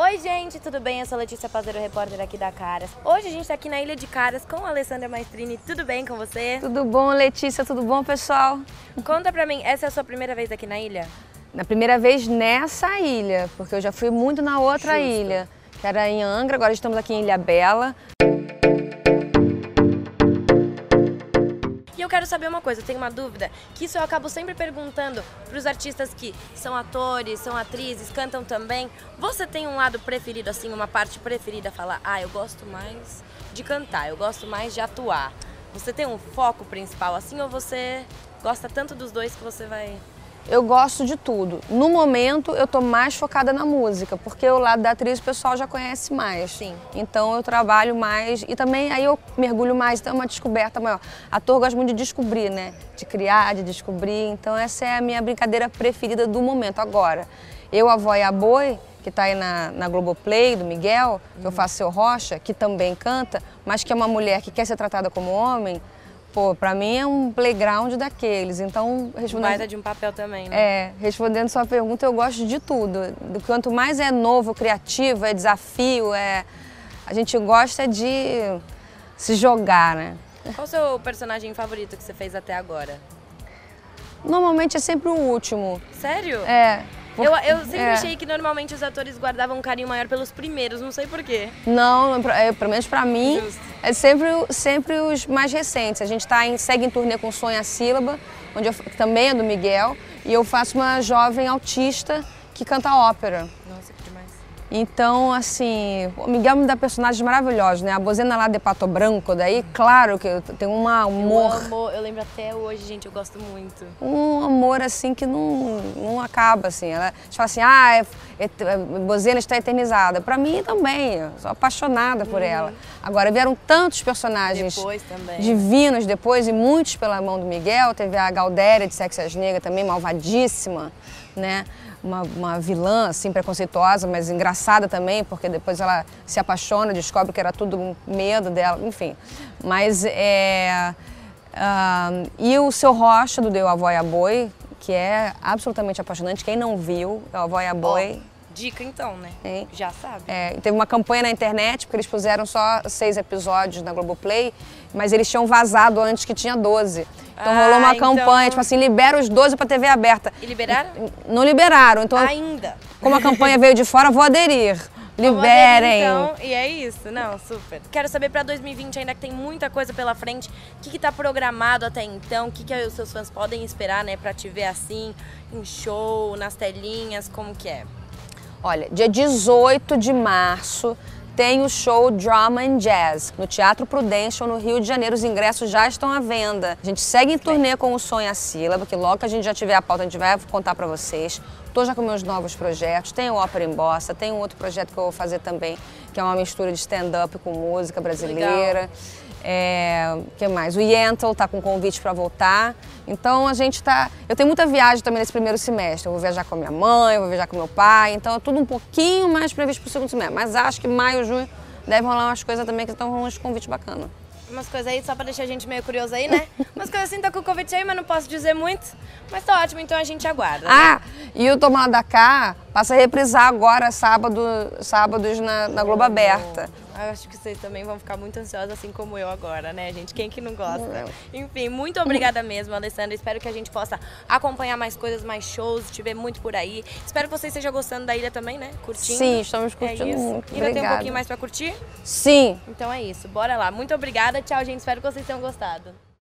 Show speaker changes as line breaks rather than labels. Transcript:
Oi, gente, tudo bem? Eu sou Letícia Pazeiro, repórter aqui da Caras. Hoje a gente tá aqui na Ilha de Caras com a Alessandra Maestrini. Tudo bem com você?
Tudo bom, Letícia? Tudo bom, pessoal?
Conta pra mim, essa é a sua primeira vez aqui na ilha?
Na primeira vez nessa ilha, porque eu já fui muito na outra
Justo.
ilha, que era em Angra, agora estamos aqui em Ilha Bela.
Eu quero saber uma coisa, eu tenho uma dúvida, que isso eu acabo sempre perguntando pros artistas que são atores, são atrizes, cantam também. Você tem um lado preferido, assim, uma parte preferida, falar, ah, eu gosto mais de cantar, eu gosto mais de atuar. Você tem um foco principal, assim, ou você gosta tanto dos dois que você vai...
Eu gosto de tudo. No momento, eu tô mais focada na música, porque o lado da atriz o pessoal já conhece mais.
Sim.
Então eu trabalho mais e também aí eu mergulho mais, então é uma descoberta maior. Ator gosta muito de descobrir, né? De criar, de descobrir. Então essa é a minha brincadeira preferida do momento. Agora, eu, a Vó e a Boi, que está aí na, na Globoplay, do Miguel, que eu faço seu Rocha, que também canta, mas que é uma mulher que quer ser tratada como homem, pô, pra mim é um playground daqueles. Então, respondendo...
Baita de um papel também, né?
É, respondendo sua pergunta, eu gosto de tudo. Do quanto mais é novo, criativo, é desafio, é a gente gosta de se jogar, né?
Qual o seu personagem favorito que você fez até agora?
Normalmente é sempre o último.
Sério?
É.
Eu, eu sempre
é.
achei que normalmente os atores guardavam um carinho maior pelos primeiros, não sei porquê.
Não, é, pelo menos pra mim,
Justo.
É sempre, sempre os mais recentes. A gente tá em, segue em turnê com Sonha Sílaba, onde eu, também é do Miguel, e eu faço uma jovem autista que canta ópera.
Nossa.
Então, assim, o Miguel me dá personagens maravilhosos, né? A Bozena lá de Pato Branco, daí, claro que tem um amor,
Eu amo, eu lembro até hoje, gente, eu gosto muito.
um amor, assim, que não, não acaba, assim. Ela, a gente fala assim, ah, é, é, Bozena está eternizada. Pra mim também, eu sou apaixonada por ela. Agora, vieram tantos personagens
Depois também.
divinos depois, e muitos pela mão do Miguel. Teve a Galdéria de Sexas Negras também, malvadíssima, né? Uma, uma vilã, assim, preconceituosa, mas engraçada também, porque depois ela se apaixona, descobre que era tudo medo dela, enfim. Mas é... ah, e o Seu Rocha, do Deu Avó e a Boi, que é absolutamente apaixonante. Quem não viu, é o Avó e a Boi...
Dica então, né?
Hein?
Já sabe.
É, teve uma campanha na internet, porque eles puseram só seis episódios na Globoplay, mas eles tinham vazado antes que tinha 12. Então
Ah,
rolou uma
então-
campanha, tipo assim, libera os 12 pra TV aberta.
E liberaram?
Não liberaram, então
Ainda.
como a campanha veio de fora, vou aderir.
Vamos
Liberem.
Então, e é isso, não, super. Quero saber pra 2020 ainda que tem muita coisa pela frente, o que, que tá programado até então, o que, que os seus fãs podem esperar, né, pra te ver assim, em show, nas telinhas, como que é?
Olha, dia 18 de março tem o show Drama and Jazz no Teatro Prudential, no Rio de Janeiro. Os ingressos já estão à venda. A gente segue em turnê com o Sonho a Sílaba, que logo que a gente já tiver a pauta, a gente vai contar pra vocês. Tô já com meus novos projetos. Tem o Ópera em Bossa, tem um outro projeto que eu vou fazer também, que é uma mistura de stand-up com música brasileira. É, que mais? O Yentl tá com convite para voltar. Então a gente tá. Eu tenho muita viagem também nesse primeiro semestre. Eu vou viajar com a minha mãe, eu vou viajar com meu pai. Então é tudo um pouquinho mais previsto pro segundo semestre. Mas acho que maio, junho deve rolar umas coisas também que estão com uns convites bacanas.
Umas coisas aí, só pra deixar a gente meio curioso aí, né? Umas coisas assim, tá com o convite aí, mas não posso dizer muito. Mas tá ótimo, então a gente aguarda. né?
Ah, e o Tomar da Cá passa a reprisar agora sábado, sábados na, na Globo Aberta.
Eu acho que vocês também vão ficar muito ansiosos, assim como eu agora, né, gente? Quem que não gosta? Enfim, muito obrigada mesmo, Alessandra. Espero que a gente possa acompanhar mais coisas, mais shows, te ver muito por aí. Espero que vocês estejam gostando da ilha também, né? Curtindo.
Sim, estamos
É
curtindo
isso.
muito.
Ainda tem um pouquinho mais pra curtir?
Sim.
Então é isso. Bora lá. Muito obrigada. Tchau, gente. Espero que vocês tenham gostado.